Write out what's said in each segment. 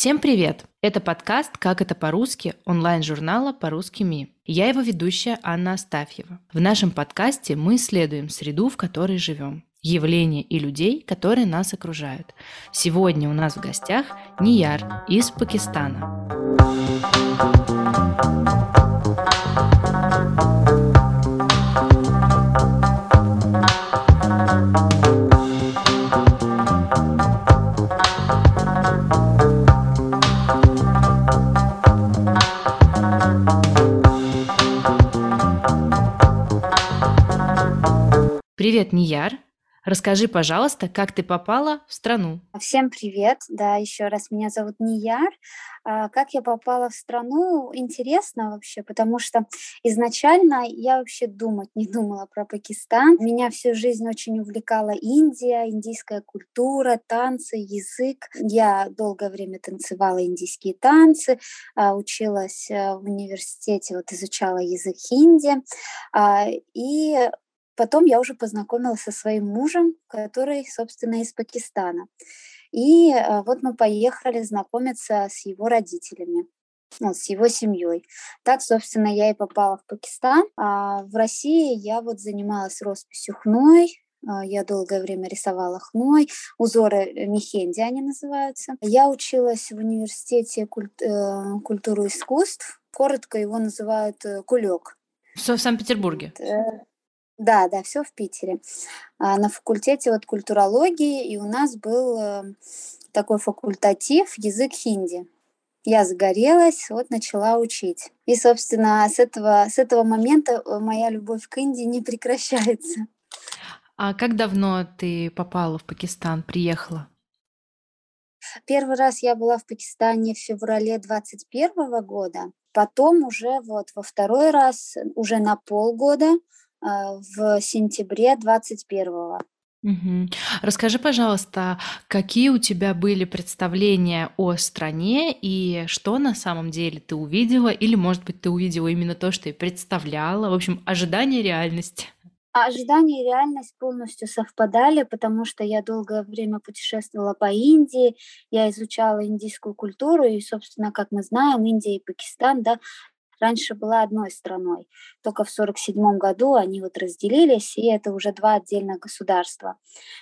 Всем привет! Это подкаст «Как это по-русски» онлайн-журнала «По-русски МИ». Я его ведущая Анна Астафьева. В нашем подкасте мы исследуем среду, в которой живем, явления и людей, которые нас окружают. Сегодня у нас в гостях Нияр из Пакистана. Привет, Нияр. Расскажи, пожалуйста, как ты попала в страну? Всем привет, да, еще раз меня зовут Нияр. А, как я попала в страну, интересно вообще, потому что изначально я вообще думать не думала про Пакистан. Меня всю жизнь очень увлекала Индия, индийская культура, танцы, язык. Я долгое время танцевала индийские танцы, а, училась э, в университете, вот изучала язык хинди. А, и Потом я уже познакомилась со своим мужем, который, собственно, из Пакистана. И э, вот мы поехали знакомиться с его родителями ну, с его семьей. Так, собственно, я и попала в Пакистан. А в России я вот занималась росписью хной, а, я долгое время рисовала хной, узоры э, мехенди они называются. Я училась в университете культ, э, культуры искусств, коротко его называют э, кулек. Все в Санкт-Петербурге? Да, да, все в Питере. А, на факультете вот культурологии, и у нас был э, такой факультатив язык хинди. Я загорелась, вот начала учить. И, собственно, с этого, с этого момента э, моя любовь к Индии не прекращается. А как давно ты попала в Пакистан, приехала? Первый раз я была в Пакистане в феврале 2021 года, потом уже вот во второй раз, уже на полгода, в сентябре 21-го. Угу. Расскажи, пожалуйста, какие у тебя были представления о стране и что на самом деле ты увидела, или, может быть, ты увидела именно то, что и представляла, в общем, ожидание реальности? А ожидания и реальность полностью совпадали, потому что я долгое время путешествовала по Индии, я изучала индийскую культуру, и, собственно, как мы знаем, Индия и Пакистан, да, раньше была одной страной. Только в 1947 году они вот разделились, и это уже два отдельных государства.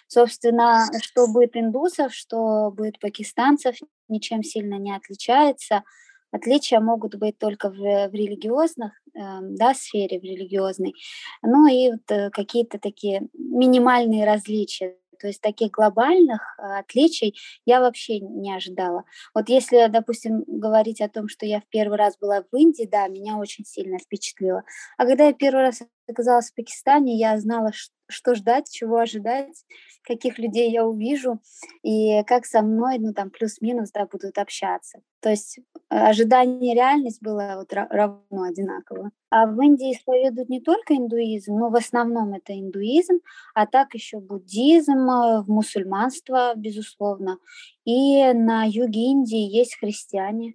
Собственно, что будет индусов, что будет пакистанцев, ничем сильно не отличается. Отличия могут быть только в, в религиозных, э, да, сфере, в религиозной, ну и вот э, какие-то такие минимальные различия то есть таких глобальных а, отличий я вообще не ожидала. Вот если, допустим, говорить о том, что я в первый раз была в Индии, да, меня очень сильно впечатлило. А когда я первый раз оказалась в Пакистане, я знала, что ждать, чего ожидать, каких людей я увижу и как со мной, ну там плюс-минус, да, будут общаться. То есть э, ожидание и реальность было вот равно одинаково. А в Индии исповедуют не только индуизм, но в основном это индуизм, а так еще буддизм, э, мусульманство, безусловно. И на юге Индии есть христиане.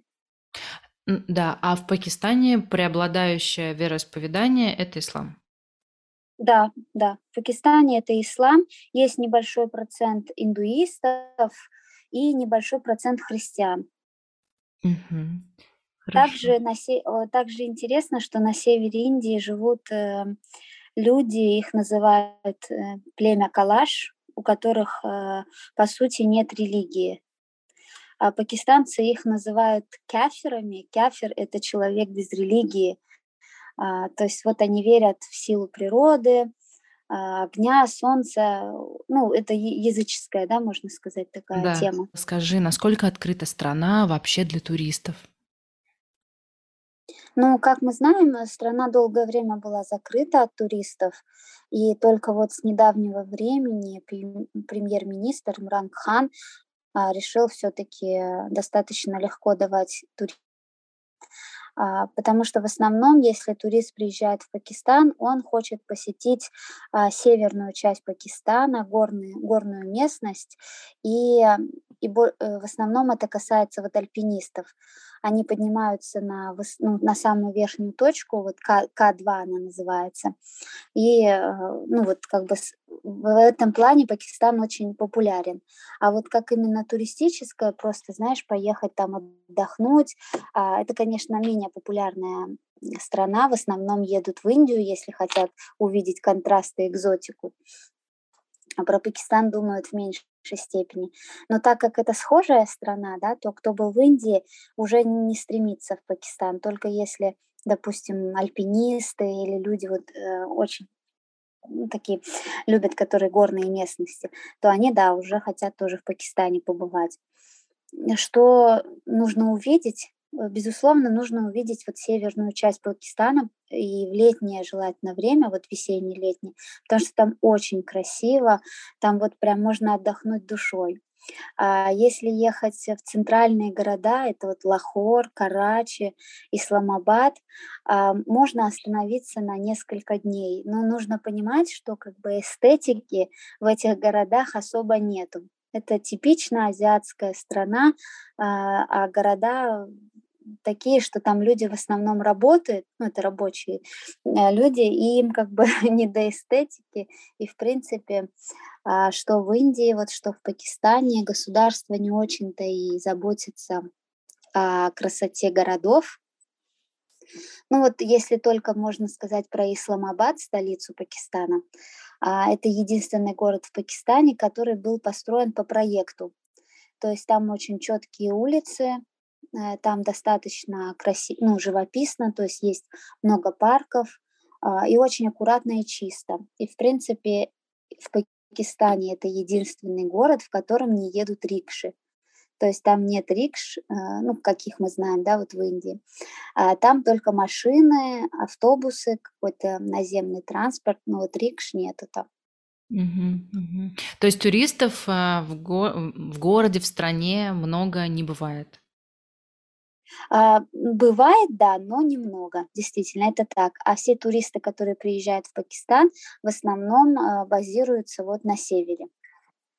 Да, а в Пакистане преобладающее вероисповедание – это ислам. Да, да. В Пакистане это ислам, есть небольшой процент индуистов и небольшой процент христиан. Угу. Также, на се... также интересно, что на севере Индии живут э, люди, их называют э, племя Калаш, у которых, э, по сути, нет религии. А пакистанцы их называют каферами. Кафер – это человек без религии. А, то есть вот они верят в силу природы, а, огня, солнца. Ну, это языческая, да, можно сказать, такая Да. тема. Скажи, насколько открыта страна вообще для туристов? Ну, как мы знаем, э, страна долгое время была закрыта от туристов, и только вот с недавнего времени премьер-министр Имран Хан а, решил все-таки достаточно легко давать туристам а, потому что в основном, если турист приезжает в Пакистан, он хочет посетить а, северную часть Пакистана, горную, горную местность, и, и э, в основном это касается вот альпинистов. Они поднимаются на, ну, на самую верхнюю точку, вот К, К2 она называется, и э, ну вот как бы в этом плане Пакистан очень популярен. А вот как именно туристическое, просто, знаешь, поехать там отдохнуть, а, это, конечно, менее популярная страна. В основном едут в Индию, если хотят увидеть контрасты, экзотику. А про Пакистан думают в меньшей степени. Но так как это схожая страна, да, то кто был в Индии, уже не стремится в Пакистан, только если, допустим, альпинисты или люди вот э, очень ну, такие любят, которые горные местности, то они, да, уже хотят тоже в Пакистане побывать. Что нужно увидеть? Э, безусловно, нужно увидеть вот северную часть Пакистана и в летнее желательно время, вот весеннее-летнее, потому что там очень красиво, там вот прям можно отдохнуть душой. А если ехать в центральные города, это вот Лахор, Карачи, Исламабад, а, можно остановиться на несколько дней. Но нужно понимать, что как бы эстетики в этих городах особо нету. Это типично азиатская страна, а, а города такие, что там люди в основном работают, ну, это рабочие э, люди, и им как бы не до эстетики, и, в принципе, а, что в Индии, вот что в Пакистане государство не очень-то и заботится о красоте городов. Ну вот если только можно сказать про Исламабад, столицу Пакистана, а, это единственный город в Пакистане, который был построен по проекту. То есть там очень четкие улицы, там достаточно красиво, ну, живописно, то есть есть много парков а, и очень аккуратно и чисто. И, в принципе, в Пакистане это единственный город, в котором не едут рикши. То есть там нет рикш, э, ну, каких мы знаем, да, вот в Индии. А там только машины, автобусы, какой-то наземный транспорт, но вот рикш нету там. Мгм, мгм. То есть туристов а, в, го- в городе, в стране много не бывает? А, бывает, да, но немного, действительно, это так. А все туристы, которые приезжают в Пакистан, в основном а, базируются вот на севере.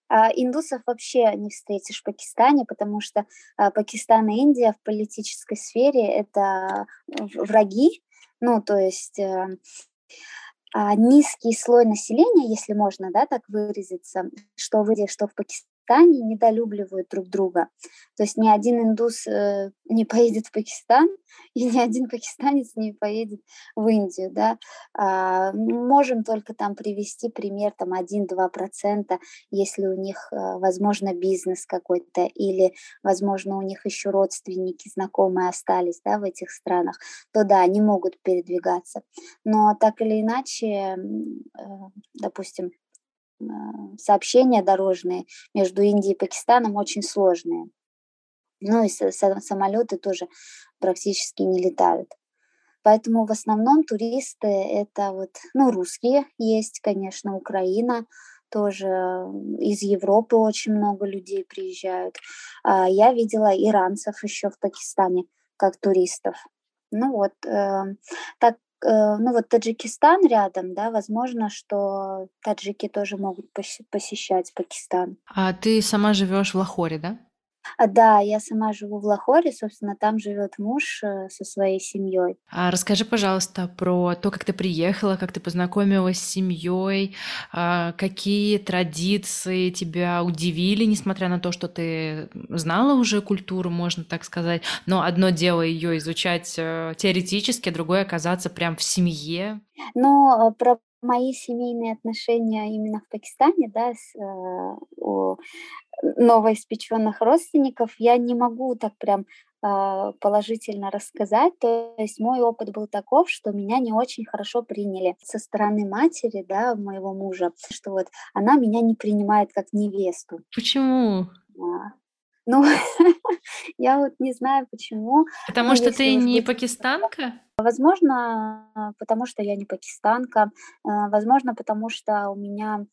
А индусов вообще не встретишь в Пакистане, потому что Пакистан и Индия в политической сфере это враги, ну, то есть э, низкий слой населения, если можно, да, так выразиться, что в Индии, что в Пакистане, Пакистане недолюбливают друг друга. То есть ни один индус э, не поедет в Пакистан, и ни один пакистанец не поедет в Индию. Да? А, можем только там привести пример там 1-2%, если у них, э, возможно, бизнес какой-то, или, возможно, у них еще родственники, знакомые остались да, в этих странах, то да, они могут передвигаться. Но так или иначе, э, допустим, сообщения дорожные между Индией и Пакистаном очень сложные. Ну и самолеты тоже практически не летают. Поэтому в основном туристы это вот, ну, русские есть, конечно, Украина, тоже из Европы очень много людей приезжают. А я видела иранцев еще в Пакистане как туристов. Ну вот, э, так Э, ну вот Таджикистан рядом, да, возможно, что таджики тоже могут посещать Пакистан. А ты сама живешь в Лахоре, да? А, да, я сама живу в Лахоре, собственно, там живет муж э, со своей семьей. А расскажи, пожалуйста, про то, как ты приехала, как ты познакомилась с семьей, а, какие традиции тебя удивили, несмотря на то, что ты знала уже культуру, можно так сказать, но одно дело ее изучать э, теоретически, а другое оказаться прям в семье. Ну, про мои семейные отношения именно в Пакистане, да, с, э, у новоиспеченных родственников, я не могу так прям э, положительно рассказать. То есть мой опыт был таков, что меня не очень хорошо приняли со стороны матери, да, моего мужа, что вот она меня не принимает как невесту. Почему? Да. Ну, я вот не знаю почему. Потому что ты не пакистанка? Возможно, потому что я не пакистанка. Э, возможно, потому что у меня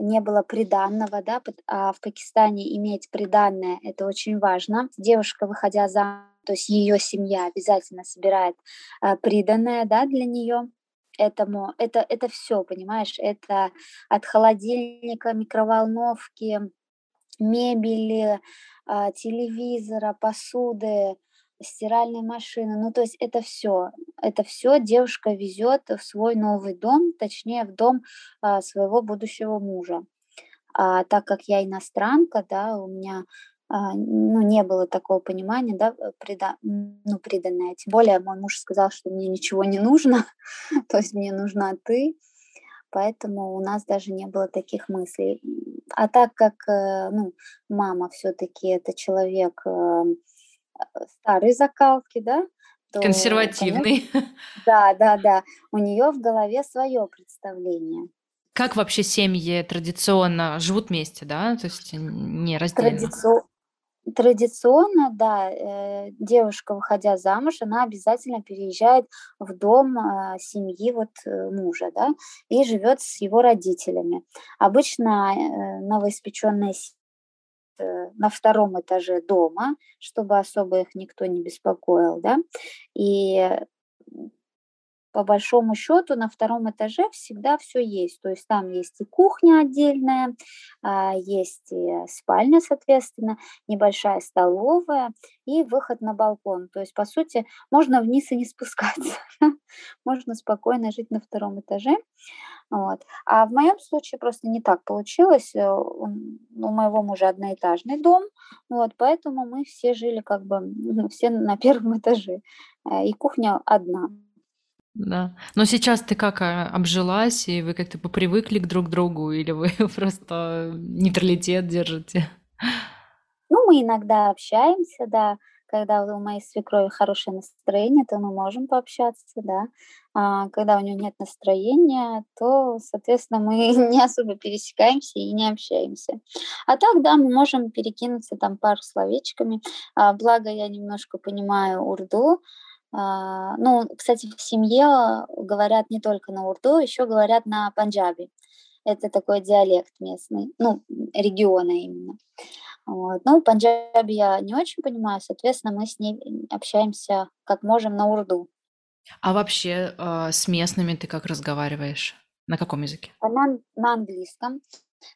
не было приданного, да, а в Пакистане иметь приданное – это очень важно. Девушка, выходя за, то есть ее семья обязательно собирает э, приданное, да, для нее этому, это, это все, понимаешь, это от холодильника, микроволновки, мебели, а, телевизора, посуды, стиральной машины. Ну, то есть это все. Это все девушка везет в свой новый дом, точнее, в дом а, своего будущего мужа. А так как я иностранка, да, у меня а, ну, не было такого понимания, да, преда, ну, преданная. Тем более мой муж сказал, что мне ничего не нужно, то есть мне нужна ты, поэтому у нас даже не было таких мыслей. А так как, э, ну, мама все-таки это человек э, старой закалки, да, то, консервативный. Конечно, да, да, да. У нее в голове свое представление. Как вообще семьи традиционно живут вместе, да? То есть не раздельно? Традици... Традиционно, да, э, девушка, выходя замуж, она обязательно переезжает в дом э, семьи вот э, мужа, да, и живет с его родителями. Обычно э, новоиспеченная э, на втором этаже дома, чтобы особо их никто не беспокоил, да, и по большому счету на втором этаже всегда все есть. То есть там есть и кухня отдельная, а, есть и спальня, соответственно, небольшая столовая и выход на балкон. То есть, по сути, можно вниз и не спускаться. Можно спокойно жить на втором этаже. Вот. А в моем случае просто не так получилось. Э, у моего мужа одноэтажный дом, вот, поэтому мы все жили как бы ну, все на первом этаже. Э, и кухня одна. Да. Но сейчас ты как а, обжилась, и вы как-то попривыкли к друг другу, или вы просто нейтралитет держите? Ну, мы иногда общаемся, да. Когда у моей свекрови хорошее настроение, то мы можем пообщаться, да. А когда у нее нет настроения, то, соответственно, мы не особо пересекаемся и не общаемся. А так, да, мы можем перекинуться там пару словечками. А, благо, я немножко понимаю урду, ну, кстати, в семье говорят не только на урду, еще говорят на панджаби. Это такой диалект местный, ну, региона именно. Вот. Ну, панджаби я не очень понимаю, соответственно, мы с ней общаемся как можем на урду. А вообще э, с местными ты как разговариваешь? На каком языке? На, на английском.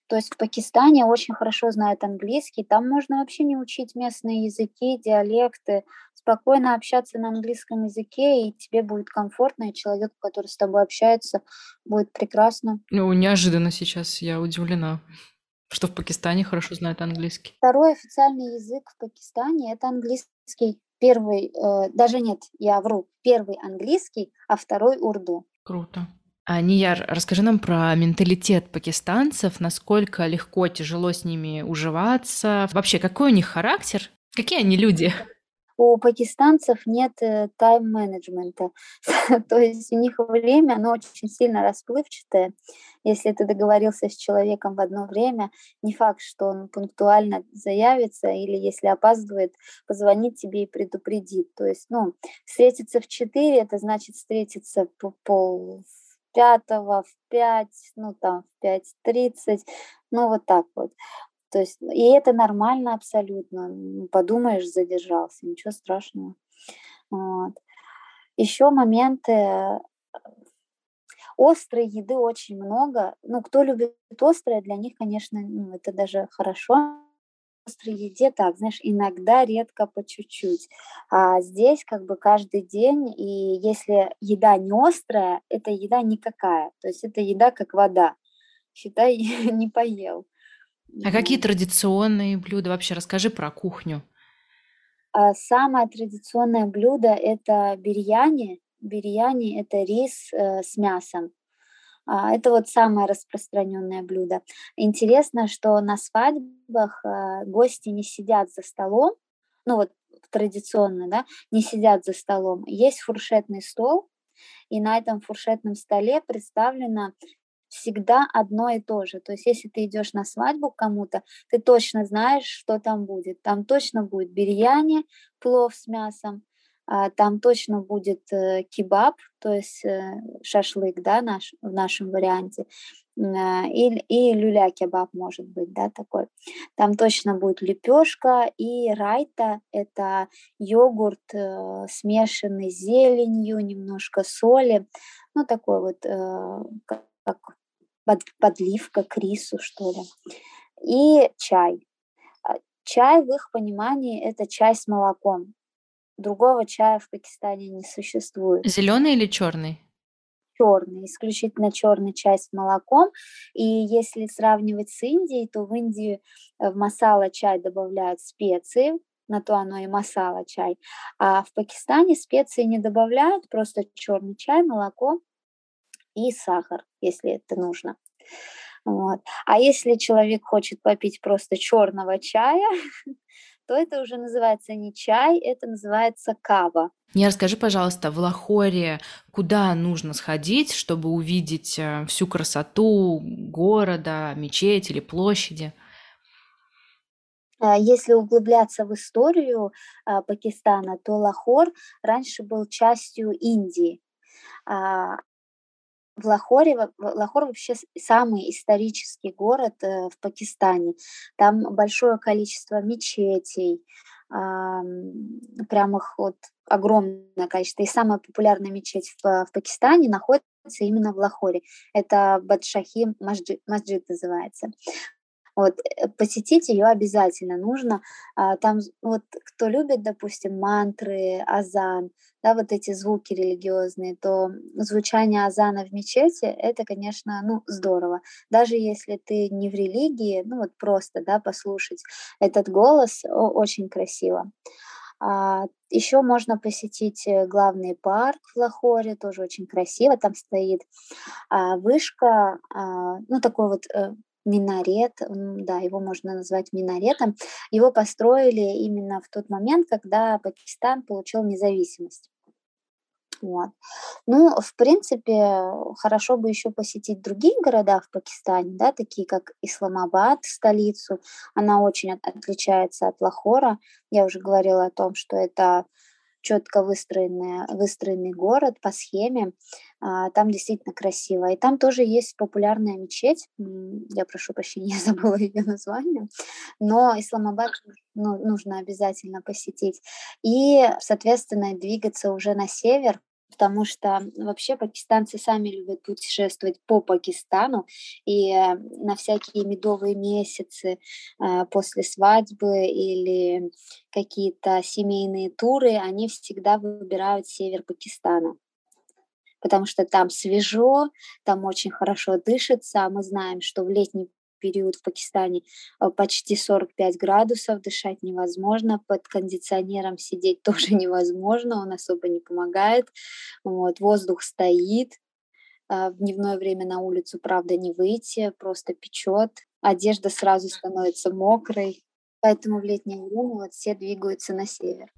То есть в Пакистане очень хорошо знают английский, там можно вообще не учить местные языки, диалекты, спокойно общаться на английском языке, и тебе будет комфортно, и человеку, который с тобой общается, будет прекрасно. Ну, неожиданно сейчас, я удивлена, что в Пакистане хорошо знают английский. Второй официальный язык в Пакистане – это английский. Первый, э, даже нет, я вру, первый английский, а второй урду. Круто. А, Нияр, расскажи нам про менталитет пакистанцев, насколько легко, тяжело с ними уживаться, вообще какой у них характер, какие они люди? У пакистанцев нет э, тайм-менеджмента, то есть у них время, оно очень сильно расплывчатое. Если ты договорился с человеком в одно время, не факт, что он пунктуально заявится, или если опаздывает, позвонит тебе и предупредит. То есть, ну, встретиться в 4, это значит встретиться по пол пятого в пять, ну там в пять тридцать, ну вот так вот. То есть, и это нормально абсолютно. Подумаешь, задержался, ничего страшного. Вот. Еще моменты э, острой еды очень много. Ну, кто любит острое, для них, конечно, ну, это даже хорошо острой еде так, знаешь, иногда, редко, по чуть-чуть. А здесь как бы каждый день, и если еда не острая, это еда никакая. То есть это еда как вода. Считай, не поел. А какие традиционные блюда? Вообще расскажи про кухню. А самое традиционное блюдо – это бирьяни. Бирьяни – это рис э, с мясом. А, это вот самое распространенное блюдо. Интересно, что на свадьбах а, гости не сидят за столом, ну вот традиционно, да, не сидят за столом. Есть фуршетный стол, и на этом фуршетном столе представлено всегда одно и то же. То есть, если ты идешь на свадьбу к кому-то, ты точно знаешь, что там будет. Там точно будет бирьяни, плов с мясом, там точно будет э, кебаб, то есть э, шашлык, да, наш, в нашем варианте, а, и, и люля-кебаб может быть, да, такой. Там точно будет лепешка и райта, это йогурт, э, смешанный с зеленью, немножко соли, ну, такой вот, как под, подливка к рису, что ли. И чай. А, чай в их понимании это чай с молоком. Другого чая в Пакистане не существует. Зеленый или черный? черный, исключительно черный чай с молоком. И если сравнивать с Индией, то в Индии э, в масала чай добавляют специи, на то оно и масала чай. А в Пакистане специи не добавляют, просто черный чай, молоко и сахар, если это нужно. Вот. А если человек хочет попить просто черного чая, то это уже называется не чай, это называется кава. Не расскажи, пожалуйста, в Лахоре куда нужно сходить, чтобы увидеть э, всю красоту города, мечети или площади? А, если углубляться в историю а, Пакистана, то Лахор раньше был частью Индии. В Лахоре, Лахор вообще самый исторический город э, в Пакистане. Там большое количество мечетей, прям их вот огромное количество. И самая популярная мечеть в, в Пакистане находится именно в Лахоре. Это Бадшахим Масджид, Масджид называется. Вот, э, посетить ее обязательно нужно. А, там вот кто любит, допустим, мантры, азан, да, вот эти звуки религиозные, то звучание азана в мечети – это, конечно, ну, здорово. Даже если ты не в религии, ну вот просто, да, послушать этот голос очень красиво. А, еще можно посетить э, главный парк в Лахоре, тоже очень красиво. Там стоит а, вышка, ну такой вот э, минарет, да, его можно назвать минаретом, его построили именно в тот момент, когда Пакистан получил независимость. Вот. Ну, в принципе, хорошо бы еще посетить другие города в Пакистане, да, такие как Исламабад, столицу. Она очень отличается от Лахора. Я уже говорила о том, что это четко выстроенный, выстроенный город по схеме. А, там действительно красиво. И там тоже есть популярная мечеть. Я прошу прощения, я забыла ее название. Но Исламабад ну, нужно обязательно посетить. И, соответственно, двигаться уже на север, потому что вообще пакистанцы сами любят путешествовать по Пакистану, и э, на всякие медовые месяцы э, после свадьбы или какие-то семейные туры, они всегда выбирают север Пакистана потому что там свежо, там очень хорошо дышится. Мы знаем, что в летний период в Пакистане э, почти 45 градусов, дышать невозможно, под кондиционером сидеть тоже невозможно, он особо не помогает. Вот, воздух стоит, а, в дневное время на улицу, правда, не выйти, просто печет, одежда сразу становится мокрой, поэтому в летнее время вот все двигаются на север.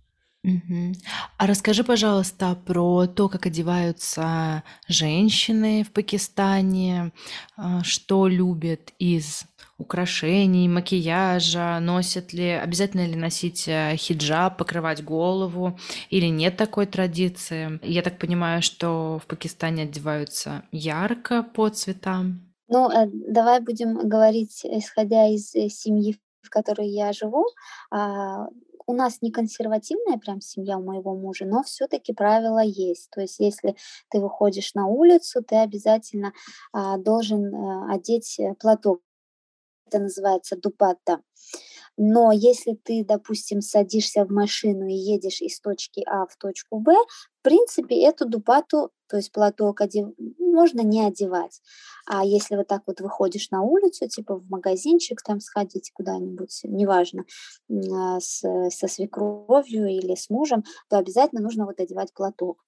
Мгм. А расскажи, пожалуйста, про то, как одеваются женщины в Пакистане, а, что любят из украшений, макияжа, носят ли, обязательно ли носить э, хиджаб, покрывать голову, или нет такой традиции. Я так понимаю, что в Пакистане одеваются ярко по цветам. Ну, э, давай будем говорить, исходя из э, семьи, в которой я живу. А, у нас не консервативная прям семья у моего мужа, но все-таки правила есть. То есть если ты выходишь на улицу, ты обязательно а, должен а, одеть э, платок. Это называется дупатта. Но если ты, допустим, садишься в машину и едешь из точки А в точку Б, принципе, эту дупату, то есть платок, одев... можно не одевать. А если вот так вот выходишь на улицу, типа в магазинчик там сходить куда-нибудь, неважно, а, с, со свекровью или с мужем, то обязательно нужно вот одевать платок.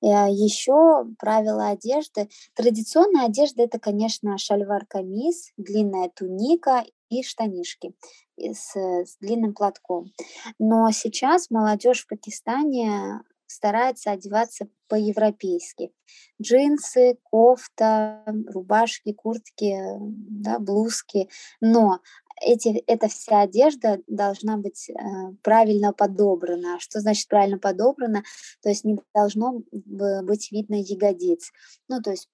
Э, Еще правила одежды. Традиционная одежда это, конечно, шальвар-камис, длинная туника и штанишки с, с длинным платком. Но сейчас молодежь в Пакистане старается одеваться по-европейски. Джинсы, кофта, рубашки, куртки, да, блузки. Но эти, эта вся одежда должна быть э, правильно подобрана. Что значит правильно подобрана? То есть не должно быть видно ягодиц. Ну, то есть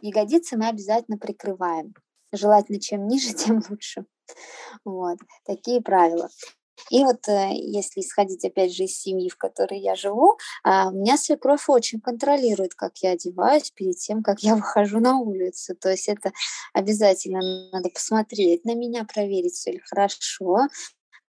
ягодицы мы обязательно прикрываем. Желательно, чем ниже, тем лучше. Вот, такие правила. И вот э, если исходить опять же из семьи, в которой я живу, а, у меня свекровь очень контролирует, как я одеваюсь перед тем, как я выхожу на улицу. То есть это обязательно надо посмотреть на меня, проверить, все ли хорошо,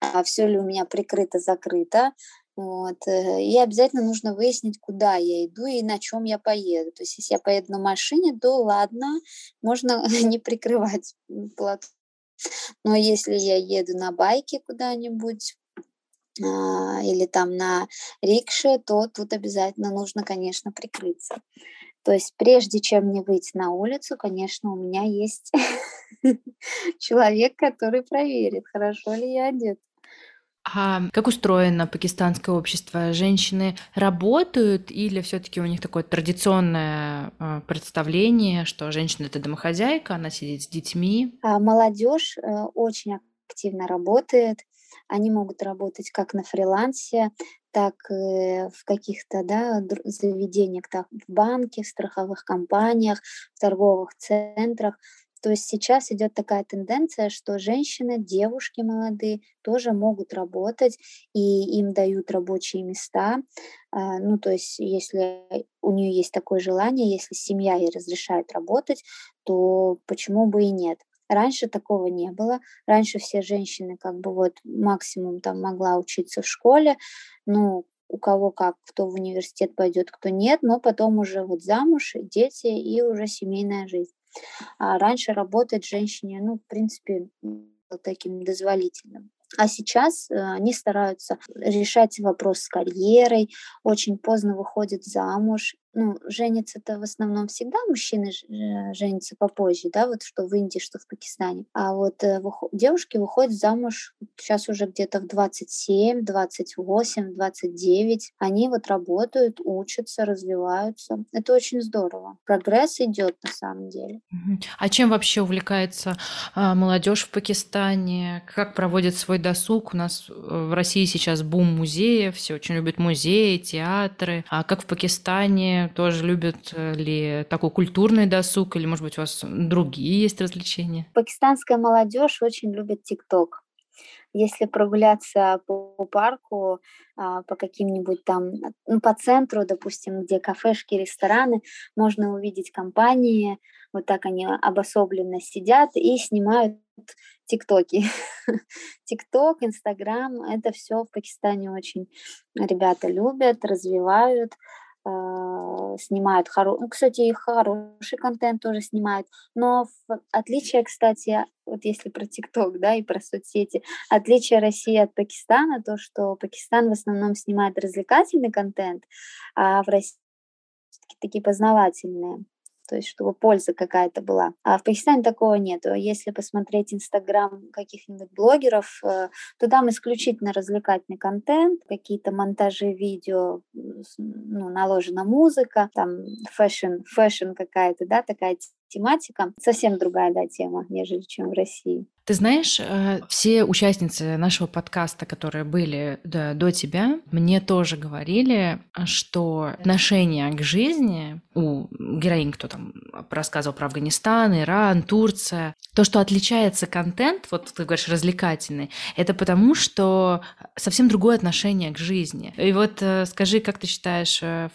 а все ли у меня прикрыто, закрыто, Вот. Э, и обязательно нужно выяснить, куда я иду и на чем я поеду. То есть, если я поеду на машине, то ладно, можно не прикрывать платформу. Но если я еду на байке куда-нибудь, а, или там на рикше, то тут обязательно нужно, конечно, прикрыться. То есть прежде чем мне выйти на улицу, конечно, у меня есть человек, который проверит, хорошо ли я одет. А как устроено пакистанское общество? Женщины работают или все-таки у них такое традиционное э, представление, что женщина это домохозяйка, она сидит с детьми? А молодежь э, очень активно работает. Они могут работать как на фрилансе, так и в каких-то да, заведениях, так в банке, в страховых компаниях, в торговых центрах. То есть сейчас идет такая тенденция, что женщины, девушки молодые тоже могут работать, и им дают рабочие места. А, ну, то есть если у нее есть такое желание, если семья ей разрешает работать, то почему бы и нет? Раньше такого не было. Раньше все женщины как бы вот максимум там могла учиться в школе, ну, у кого как, кто в университет пойдет, кто нет, но потом уже вот замуж, дети и уже семейная жизнь. А раньше работать женщине, ну, в принципе, таким дозволительным. А сейчас э, они стараются решать вопрос с карьерой, очень поздно выходят замуж ну, женятся-то в основном всегда мужчины э, женятся попозже, да, вот что в Индии, что в Пакистане. А вот э, девушки выходят замуж сейчас уже где-то в 27, 28, 29. Они вот работают, учатся, развиваются. Это очень здорово. Прогресс идет на самом деле. А чем вообще увлекается а, молодежь в Пакистане? Как проводит свой досуг? У нас э, в России сейчас бум музеев, все очень любят музеи, театры. А как в Пакистане? Тоже любят э, ли такой культурный досуг, или, может быть, у вас другие есть развлечения? Пакистанская молодежь очень любит ТикТок. Если прогуляться по парку, а, по каким-нибудь там, ну, по центру, допустим, где кафешки, рестораны, можно увидеть компании, вот так они обособленно сидят и снимают тиктоки. Тикток, Инстаграм, это все в Пакистане очень ребята любят, развивают. А, снимают хороший, ну, кстати, и хороший контент тоже снимают, но в отличие, кстати, вот если про ТикТок, да, и про соцсети, отличие России от Пакистана, то, что Пакистан в основном снимает развлекательный контент, а в России такие познавательные то есть чтобы польза какая-то была. А в Пакистане такого нет. Если посмотреть Инстаграм каких-нибудь блогеров, э, то там исключительно развлекательный контент, какие-то монтажи видео, ну, наложена музыка, там фэшн, фэшн какая-то, да, такая тематика. Совсем другая, да, тема, нежели чем в России. Ты знаешь, э, все участницы нашего подкаста, которые были до, до тебя, мне тоже говорили, что отношение к жизни у героинь, кто там рассказывал про Афганистан, Иран, Турция, то, что отличается контент, вот ты говоришь, развлекательный, это потому, что совсем другое отношение к жизни. И вот э, скажи, как ты считаешь, э,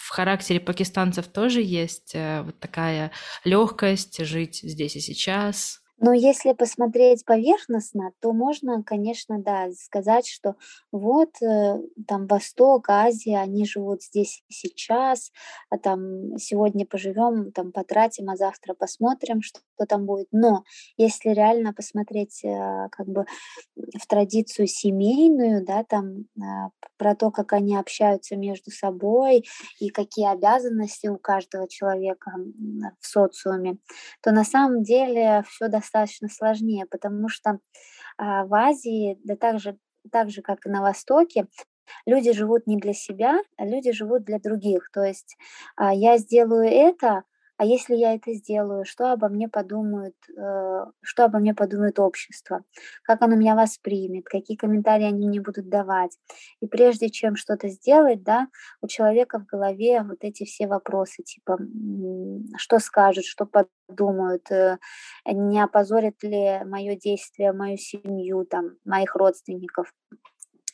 в характере пакистанцев тоже есть вот такая легкость жить здесь и сейчас? Но если посмотреть поверхностно, то можно, конечно, да, сказать, что вот э, там Восток, Азия, они живут здесь и сейчас, а там сегодня поживем, там потратим, а завтра посмотрим, что там будет. Но если реально посмотреть э, как бы в традицию семейную, да, там э, про то, как они общаются между собой и какие обязанности у каждого человека в социуме, то на самом деле все достаточно сложнее, потому что а, в Азии, да так же, так же, как и на Востоке, люди живут не для себя, а люди живут для других. То есть а, я сделаю это, а если я это сделаю, что обо мне подумают, э, что обо мне подумает общество, как оно меня воспримет, какие комментарии они мне будут давать. И прежде чем что-то сделать, да, у человека в голове вот эти все вопросы, типа, что скажут, что подумают, э, не опозорит ли мое действие мою семью, там, моих родственников.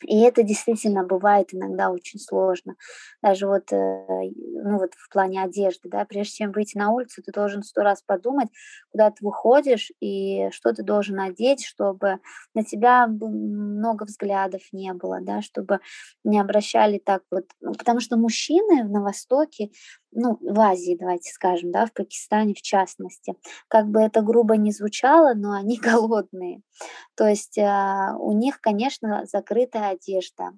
И это действительно бывает иногда очень сложно. Даже вот, э, ну вот в плане одежды, да, прежде чем выйти на улицу, ты должен сто раз подумать, куда ты выходишь и что ты должен одеть, чтобы на тебя много взглядов не было, да, чтобы не обращали так вот, ну, потому что мужчины на Востоке, ну, в Азии, давайте скажем, да, в Пакистане в частности, как бы это грубо не звучало, но они голодные. То есть а, у них, конечно, закрытая одежда,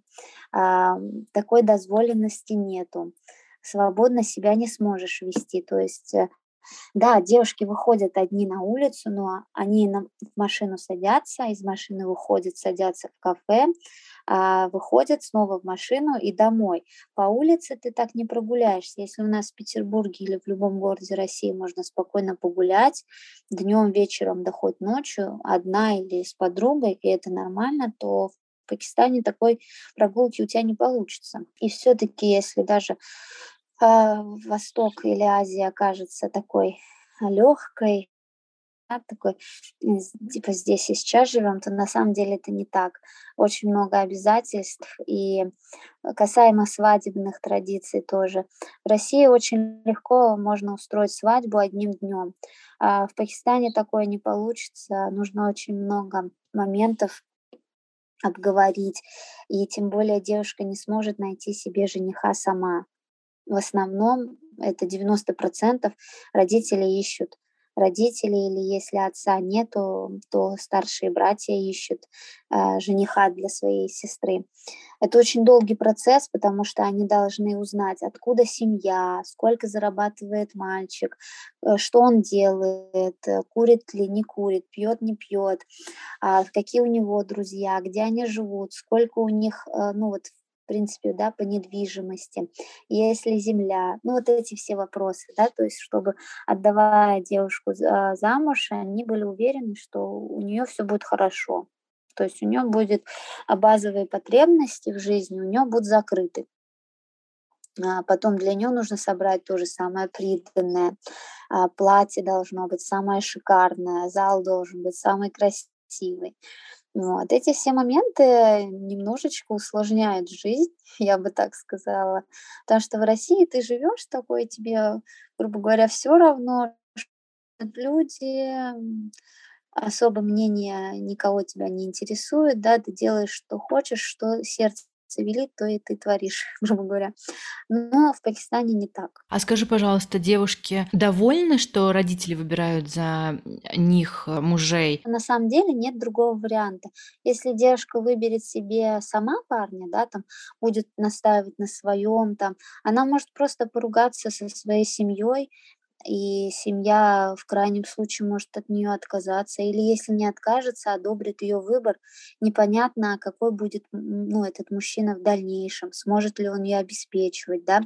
а, такой дозволенности нету, свободно себя не сможешь вести. То есть э, да, девушки выходят одни на улицу, но они на, в машину садятся, из машины выходят, садятся в кафе, а, выходят снова в машину и домой. По улице ты так не прогуляешься. Если у нас в Петербурге или в любом городе России можно спокойно погулять днем, вечером, да хоть ночью, одна или с подругой, и это нормально, то в Пакистане такой прогулки у тебя не получится. И все-таки, если даже Восток или Азия окажется такой легкой, да, такой, типа здесь и сейчас живем, то на самом деле это не так. Очень много обязательств. И касаемо свадебных традиций тоже. В России очень легко можно устроить свадьбу одним днем. А в Пакистане такое не получится. Нужно очень много моментов обговорить. И тем более девушка не сможет найти себе жениха сама в основном это 90% родители ищут родители, или если отца нету, то старшие братья ищут э, жениха для своей сестры. Это очень долгий процесс, потому что они должны узнать, откуда семья, сколько зарабатывает мальчик, э, что он делает, э, курит ли, не курит, пьет, не пьет, э, какие у него друзья, где они живут, сколько у них, э, ну вот принципе, да, по недвижимости, если земля, ну вот эти все вопросы, да, то есть чтобы отдавая девушку замуж, они были уверены, что у нее все будет хорошо, то есть у нее будет а, базовые потребности в жизни, у нее будут закрыты. А потом для нее нужно собрать то же самое приданное. А, платье должно быть самое шикарное, зал должен быть самый красивый. Вот. Эти все моменты немножечко усложняют жизнь, я бы так сказала. Потому что в России ты живешь такой, тебе, грубо говоря, все равно, люди, особо мнение никого тебя не интересует, да, ты делаешь, что хочешь, что сердце велит, то и ты творишь, грубо говоря. Но в Пакистане не так. А скажи, пожалуйста, девушки довольны, что родители выбирают за них э, мужей? На самом деле нет другого варианта. Если девушка выберет себе сама парня, да, там будет настаивать на своем, там, она может просто поругаться со своей семьей, и семья в крайнем случае может от нее отказаться, или если не откажется, одобрит ее выбор, непонятно, какой будет ну, этот мужчина в дальнейшем, сможет ли он ее обеспечивать, да.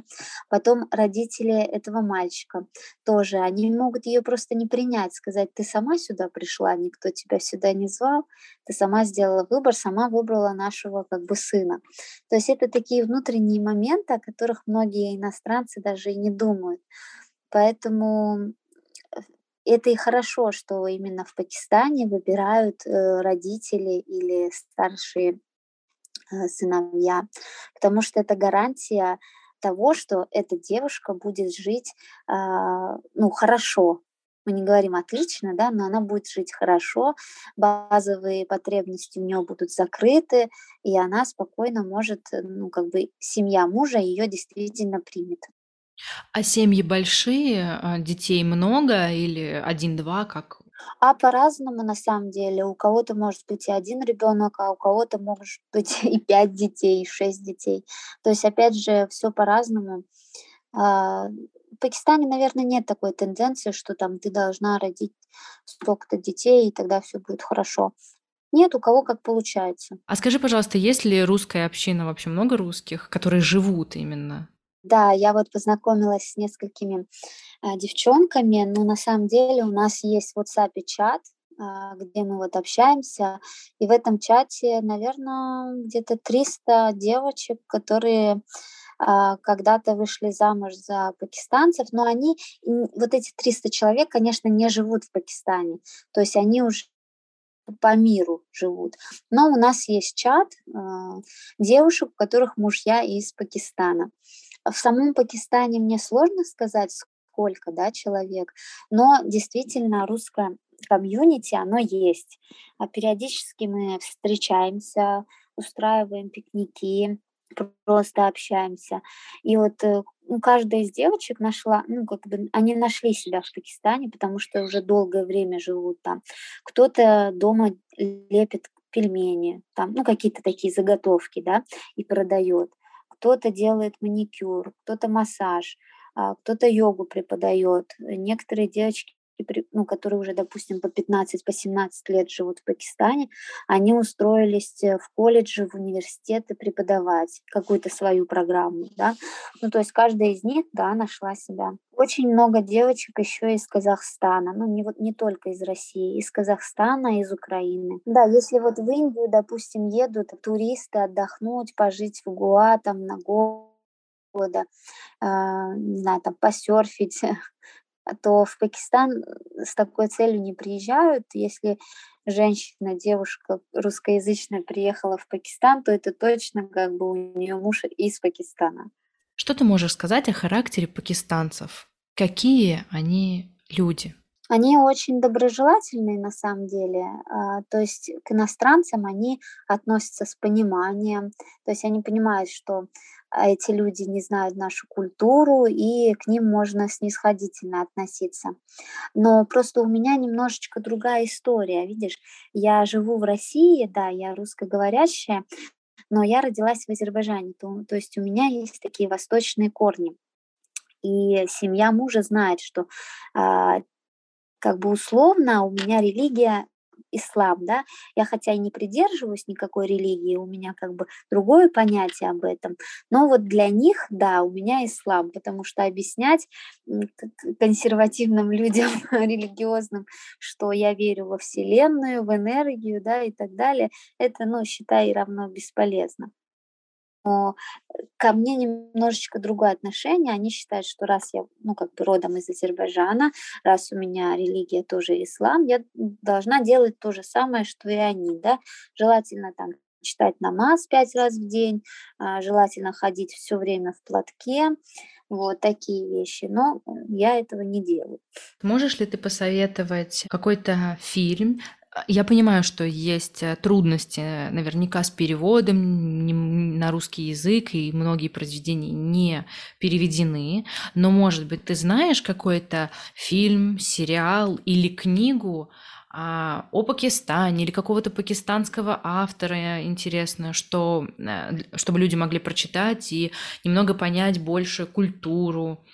Потом родители этого мальчика тоже, они могут ее просто не принять, сказать, ты сама сюда пришла, никто тебя сюда не звал, ты сама сделала выбор, сама выбрала нашего как бы сына. То есть это такие внутренние моменты, о которых многие иностранцы даже и не думают. Поэтому э, это и хорошо, что именно в Пакистане выбирают э, родители или старшие э, сыновья, потому что это гарантия того, что эта девушка будет жить а, ну, хорошо. Мы не говорим отлично, да, но она будет жить хорошо, базовые потребности у нее будут закрыты, и она спокойно может, ну, как бы семья мужа ее действительно примет. А семьи большие, а, детей много или один-два, как? А по-разному на самом деле. У кого-то может быть и один ребенок, а у кого-то может быть и пять детей, и шесть детей. То есть, опять же, все по-разному. А, в Пакистане, наверное, нет такой тенденции, что там ты должна родить столько-то детей, и тогда все будет хорошо. Нет, у кого как получается. А скажи, пожалуйста, есть ли русская община, вообще много русских, которые живут именно да, я вот познакомилась с несколькими а, девчонками, но на самом деле у нас есть в WhatsApp чат, а, где мы вот общаемся, и в этом чате, наверное, где-то 300 девочек, которые а, когда-то вышли замуж за пакистанцев, но они, вот эти 300 человек, конечно, не живут в Пакистане, то есть они уже по миру живут. Но у нас есть чат э, девушек, у которых мужья из Пакистана. В самом Пакистане мне сложно сказать, сколько да, человек, но действительно русское комьюнити, оно есть. А периодически мы встречаемся, устраиваем пикники, просто общаемся. И вот э, ну, каждая из девочек нашла, ну, как бы они нашли себя в Пакистане, потому что уже долгое время живут там. Кто-то дома лепит пельмени, там, ну, какие-то такие заготовки, да, и продает. Кто-то делает маникюр, кто-то массаж, а, кто-то йогу преподает. Некоторые девочки ну, которые уже, допустим, по 15, по 17 лет живут в Пакистане, они устроились э, в колледжи, в университеты преподавать какую-то свою программу, да. Ну, то есть каждая из них, да, нашла себя. Очень много девочек еще из Казахстана, ну, не, вот, не только из России, из Казахстана, из Украины. Да, если вот в Индию, допустим, едут туристы отдохнуть, пожить в Гуа, там, на года, э, не знаю, там, посерфить, то в Пакистан э, с такой целью не приезжают. Если женщина, девушка русскоязычная приехала в Пакистан, то это точно как бы у нее муж из Пакистана. Что ты можешь сказать о характере пакистанцев? Какие они люди? Они очень доброжелательные на самом деле, а, то есть к иностранцам они относятся с пониманием, то есть они понимают, что эти люди не знают нашу культуру, и к ним можно снисходительно относиться. Но просто у меня немножечко другая история, видишь, я живу в России, да, я русскоговорящая, но я родилась в Азербайджане, то, то есть у меня есть такие восточные корни. И семья мужа знает, что а, как бы условно у меня религия ислам, да, я хотя и не придерживаюсь никакой религии, у меня как бы другое понятие об этом, но вот для них, да, у меня ислам, потому что объяснять консервативным людям религиозным, что я верю во Вселенную, в энергию, да, и так далее, это, ну, считай, равно бесполезно но ко мне немножечко другое отношение. Они считают, что раз я, ну, как бы родом из Азербайджана, раз у меня религия тоже ислам, я должна делать то же самое, что и они, да, желательно там читать намаз пять раз в день, а, желательно ходить все время в платке, вот такие вещи, но я этого не делаю. Можешь ли ты посоветовать какой-то фильм, я понимаю, что есть э, трудности э, наверняка с переводом на русский язык, и многие произведения не переведены, но, может быть, ты знаешь какой-то фильм, сериал или книгу а, о Пакистане или какого-то пакистанского автора интересно, что, э, чтобы люди могли прочитать и немного понять больше культуру.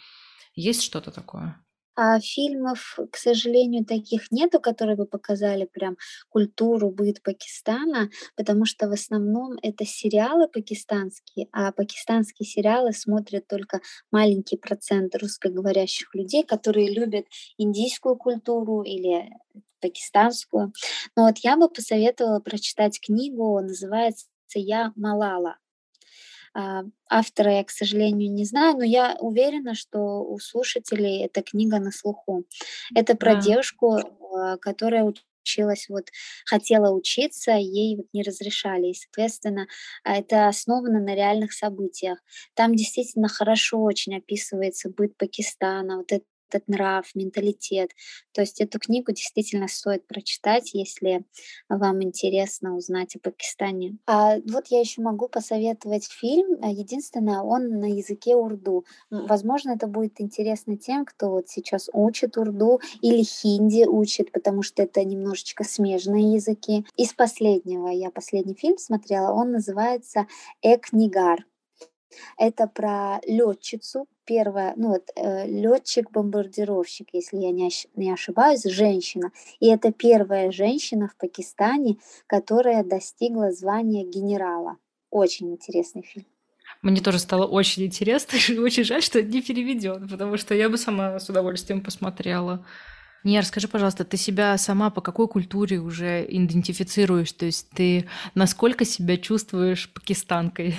Есть что-то такое? А фильмов, к сожалению, таких нету, которые бы показали прям культуру, быт Пакистана, потому что в основном это сериалы пакистанские, а пакистанские сериалы смотрят только маленький процент русскоговорящих людей, которые любят индийскую культуру или пакистанскую. Но вот я бы посоветовала прочитать книгу, называется «Я Малала». А, автора я, к сожалению, не знаю, но я уверена, что у слушателей эта книга на слуху. Это про да. девушку, а, которая училась, вот хотела учиться, ей вот не разрешали. И, соответственно, это основано на реальных событиях. Там действительно хорошо очень описывается быт Пакистана, вот это этот нрав, менталитет. То есть эту книгу действительно стоит прочитать, если вам интересно узнать о Пакистане. А вот я еще могу посоветовать фильм. Единственное, он на языке урду. Возможно, это будет интересно тем, кто вот сейчас учит урду или хинди учит, потому что это немножечко смежные языки. Из последнего, я последний фильм смотрела, он называется «Экнигар». Это про летчицу, первая, ну вот э, летчик-бомбардировщик, если я не, не ошибаюсь, женщина. И это первая женщина в Пакистане, которая достигла звания генерала. Очень интересный фильм. Мне тоже стало очень интересно, и очень жаль, что не переведен, потому что я бы сама с удовольствием посмотрела. Не, расскажи, пожалуйста, ты себя сама по какой культуре уже идентифицируешь? То есть ты насколько себя чувствуешь пакистанкой?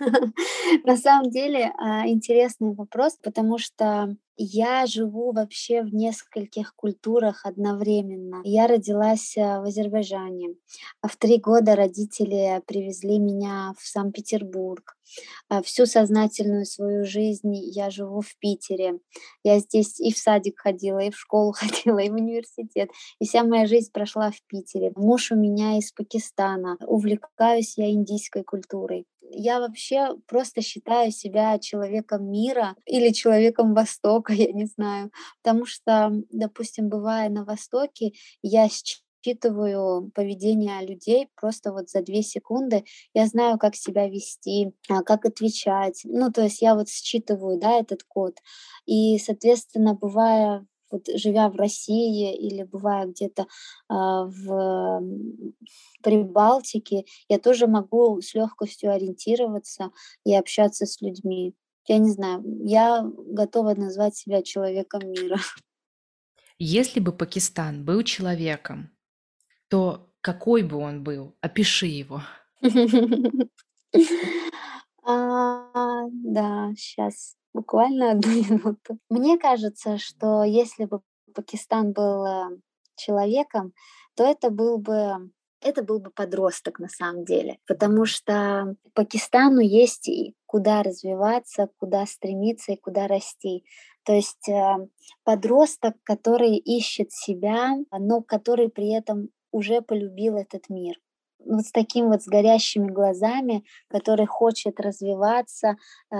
На самом деле а, интересный вопрос, потому что я живу вообще в нескольких культурах одновременно. Я родилась э, в Азербайджане. А в три года родители привезли меня в Санкт-Петербург. А всю сознательную свою жизнь я живу в Питере. Я здесь и в садик ходила, и в школу ходила, и в университет. И вся моя жизнь прошла в Питере. Муж у меня из Пакистана. Увлекаюсь я индийской культурой я вообще просто считаю себя человеком мира или человеком Востока, я не знаю. Потому что, допустим, бывая на Востоке, я считываю поведение людей просто вот за две секунды. Я знаю, как себя вести, а, как отвечать. Ну, то есть я вот считываю, да, этот код. И, соответственно, бывая вот живя в России или бывая где-то а, в Прибалтике, я тоже могу с легкостью ориентироваться и общаться с людьми. Я не знаю, я готова назвать себя человеком мира. Если бы Пакистан был человеком, то какой бы он был? Опиши его. А, да, сейчас буквально одну минуту. Мне кажется, что если бы Пакистан был э, человеком, то это был бы это был бы подросток на самом деле, потому что Пакистану есть и куда развиваться, куда стремиться и куда расти. То есть э, подросток, который ищет себя, но который при этом уже полюбил этот мир вот с таким вот с горящими глазами, который хочет развиваться, э,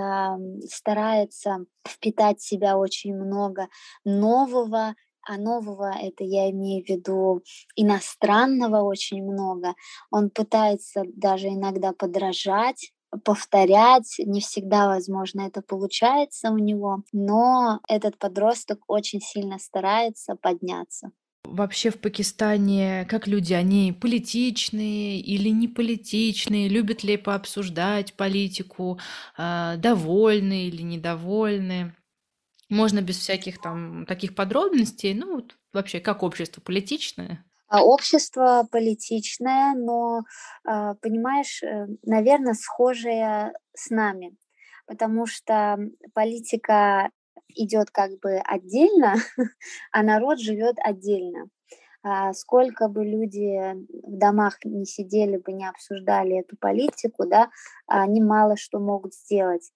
старается впитать в себя очень много нового, а нового это я имею в виду иностранного очень много. Он пытается даже иногда подражать повторять, не всегда, возможно, это получается у него, но этот подросток очень сильно старается подняться. Вообще в Пакистане как люди, они политичные или не политичные, любят ли пообсуждать политику, а, довольны или недовольны? Можно без всяких там таких подробностей, ну вот вообще как общество политичное? А общество политичное, но, а, понимаешь, э, наверное, схожее с нами, потому что политика идет как бы отдельно, а народ живет отдельно. А сколько бы люди в домах не сидели бы, не обсуждали эту политику, да, они мало что могут сделать.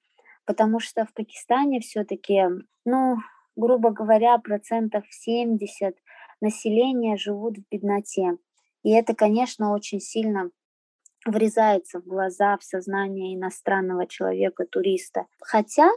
Потому что в Пакистане все-таки, ну, грубо говоря, процентов 70 населения живут в бедноте. И это, конечно, очень сильно врезается в глаза, в сознание иностранного человека, туриста. Хотя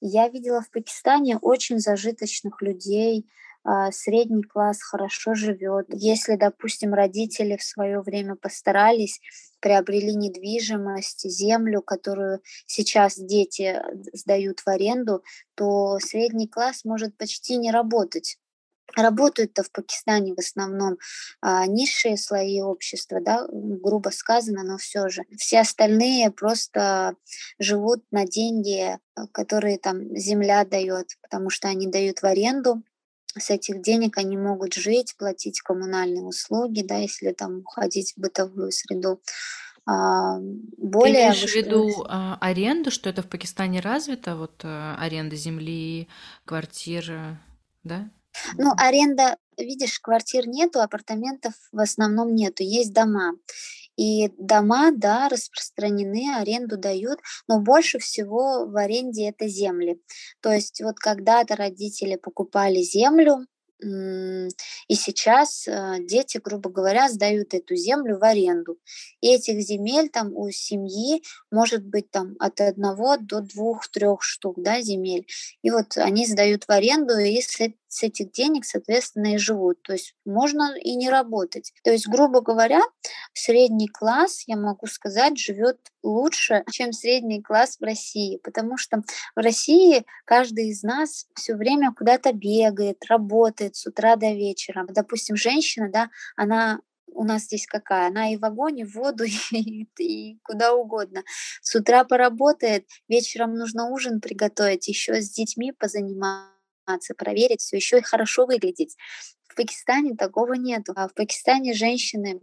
я видела в Пакистане очень зажиточных людей, а, средний класс хорошо живет. Если, допустим, родители в свое время постарались, приобрели недвижимость, землю, которую сейчас дети сдают в аренду, то средний класс может почти не работать. Работают-то в Пакистане в основном а, низшие слои общества, да, грубо сказано, но все же. Все остальные просто живут на деньги, которые там земля дает, потому что они дают в аренду. С этих денег они могут жить, платить коммунальные услуги, да, если там уходить в бытовую среду. А, более Ты имеешь в виду а, аренду, что это в Пакистане развито, вот а, аренда земли, квартир, да? Ну, аренда, видишь, квартир нету, апартаментов в основном нету, есть дома. И дома, да, распространены, аренду дают, но больше всего в аренде это земли. То есть вот когда-то родители покупали землю, и сейчас э, дети, грубо говоря, сдают эту землю в аренду. И этих земель там у семьи может быть там от одного до двух-трех штук да, земель. И вот они сдают в аренду, и с, с этих денег, соответственно, и живут. То есть можно и не работать. То есть, грубо говоря, средний класс, я могу сказать, живет лучше, чем средний класс в России, потому что в России каждый из нас все время куда-то бегает, работает с утра до вечера. Допустим, женщина, да, она у нас здесь какая? Она и в огонь, и в воду, и, и куда угодно. С утра поработает, вечером нужно ужин приготовить, еще с детьми позаниматься проверить все, еще и хорошо выглядеть. В Пакистане такого нет. А в Пакистане женщины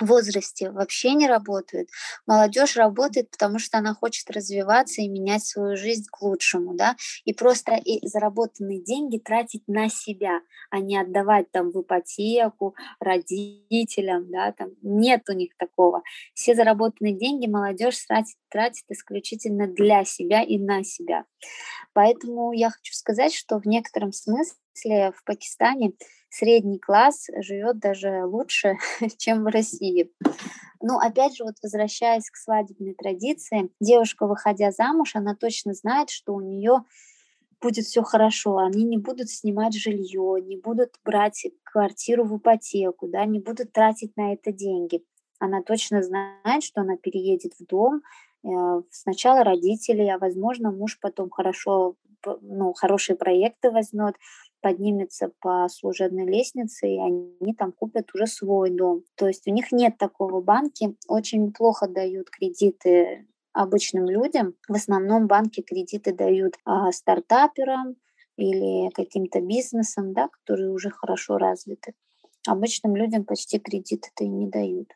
возрасте вообще не работают. Молодежь работает, потому что она хочет развиваться и менять свою жизнь к лучшему, да, и просто и заработанные деньги тратить на себя, а не отдавать там в ипотеку родителям, да, там нет у них такого. Все заработанные деньги молодежь тратит, тратит исключительно для себя и на себя. Поэтому я хочу сказать, что в некотором смысле в Пакистане средний класс живет даже лучше, чем в России. Ну, опять же, вот возвращаясь к свадебной традиции, девушка, выходя замуж, она точно знает, что у нее будет все хорошо, они не будут снимать жилье, не будут брать квартиру в ипотеку, да, не будут тратить на это деньги. Она точно знает, что она переедет в дом, э, сначала родители, а возможно муж потом хорошо, ну, хорошие проекты возьмет, поднимется по служебной лестнице, и они там купят уже свой дом. То есть у них нет такого. Банки очень плохо дают кредиты обычным людям. В основном банки кредиты дают а, стартаперам или каким-то бизнесам, да, которые уже хорошо развиты. Обычным людям почти кредиты-то и не дают.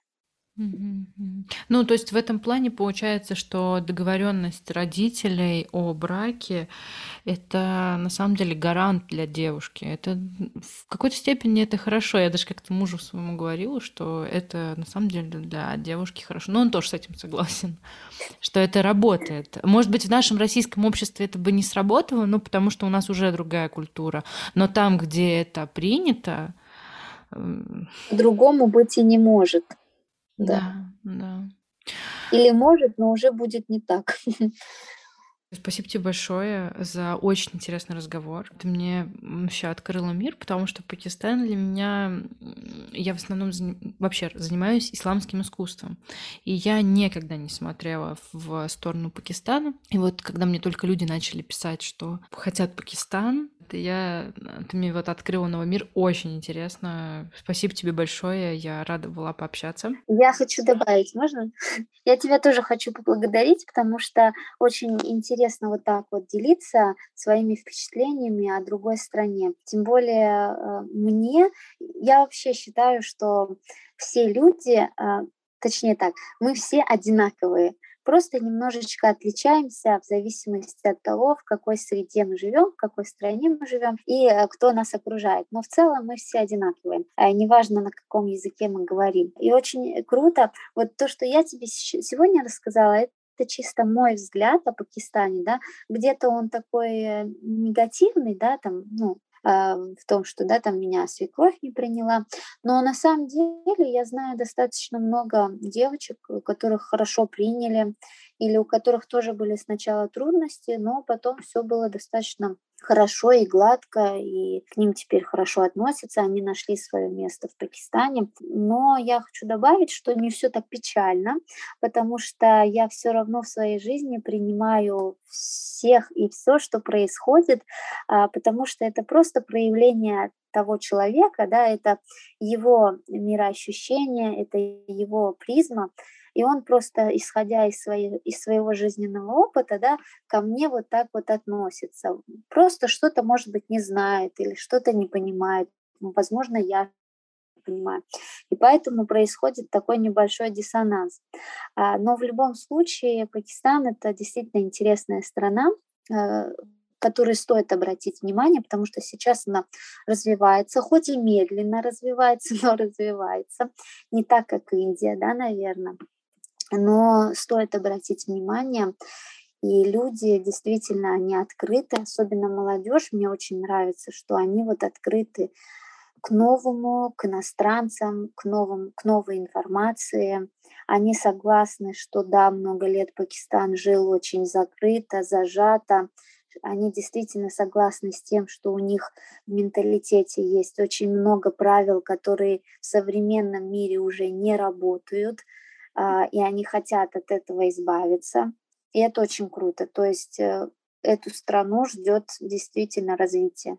Ну, то есть в этом плане получается, что договоренность родителей о браке это на самом деле гарант для девушки. Это в какой-то степени это хорошо. Я даже как-то мужу своему говорила, что это на самом деле для девушки хорошо. Но он тоже с этим согласен, что это работает. Может быть, в нашем российском обществе это бы не сработало, ну, потому что у нас уже другая культура. Но там, где это принято, Другому быть и не может. Да, да. Или может, но уже будет не так. Спасибо тебе большое за очень интересный разговор. Ты мне вообще открыла мир, потому что Пакистан для меня... Я в основном заним... вообще занимаюсь исламским искусством. И я никогда не смотрела в сторону Пакистана. И вот когда мне только люди начали писать, что хотят Пакистан, я, ты мне вот открыла новый мир, очень интересно. Спасибо тебе большое, я рада была пообщаться. Я хочу добавить, можно? Я тебя тоже хочу поблагодарить, потому что очень интересно вот так вот делиться своими впечатлениями о другой стране. Тем более э, мне, я вообще считаю, что все люди, э, точнее так, мы все одинаковые просто немножечко отличаемся в зависимости от того, в какой среде мы живем, в какой стране мы живем и э, кто нас окружает. Но в целом мы все одинаковые, э, неважно на каком языке мы говорим. И очень круто, вот то, что я тебе сегодня рассказала, это чисто мой взгляд о Пакистане, да, где-то он такой э, негативный, да, там, ну, а, в том, что да, там меня свекровь не приняла. Но на самом деле я знаю достаточно много девочек, которых хорошо приняли, или у которых тоже были сначала трудности, но потом все было достаточно хорошо и гладко, и к ним теперь хорошо относятся, они нашли свое место в Пакистане. Но я хочу добавить, что не все так печально, потому что я все равно в своей жизни принимаю всех и все, что происходит, а, потому что это просто проявление того человека, да, это его мироощущение, это его призма, и он просто, исходя из, своей, из своего жизненного опыта, да, ко мне вот так вот относится. Просто что-то, может быть, не знает или что-то не понимает. Ну, возможно, я понимаю. И поэтому происходит такой небольшой диссонанс. А, но в любом случае Пакистан это действительно интересная страна, э, которой стоит обратить внимание, потому что сейчас она развивается, хоть и медленно развивается, но развивается, не так, как Индия, да, наверное но стоит обратить внимание, и люди действительно, они открыты, особенно молодежь, мне очень нравится, что они вот открыты к новому, к иностранцам, к, новым, к новой информации. Они согласны, что да, много лет Пакистан жил очень закрыто, зажато. Они действительно согласны с тем, что у них в менталитете есть очень много правил, которые в современном мире уже не работают – и они хотят от этого избавиться. И это очень круто. То есть э, эту страну ждет действительно развитие.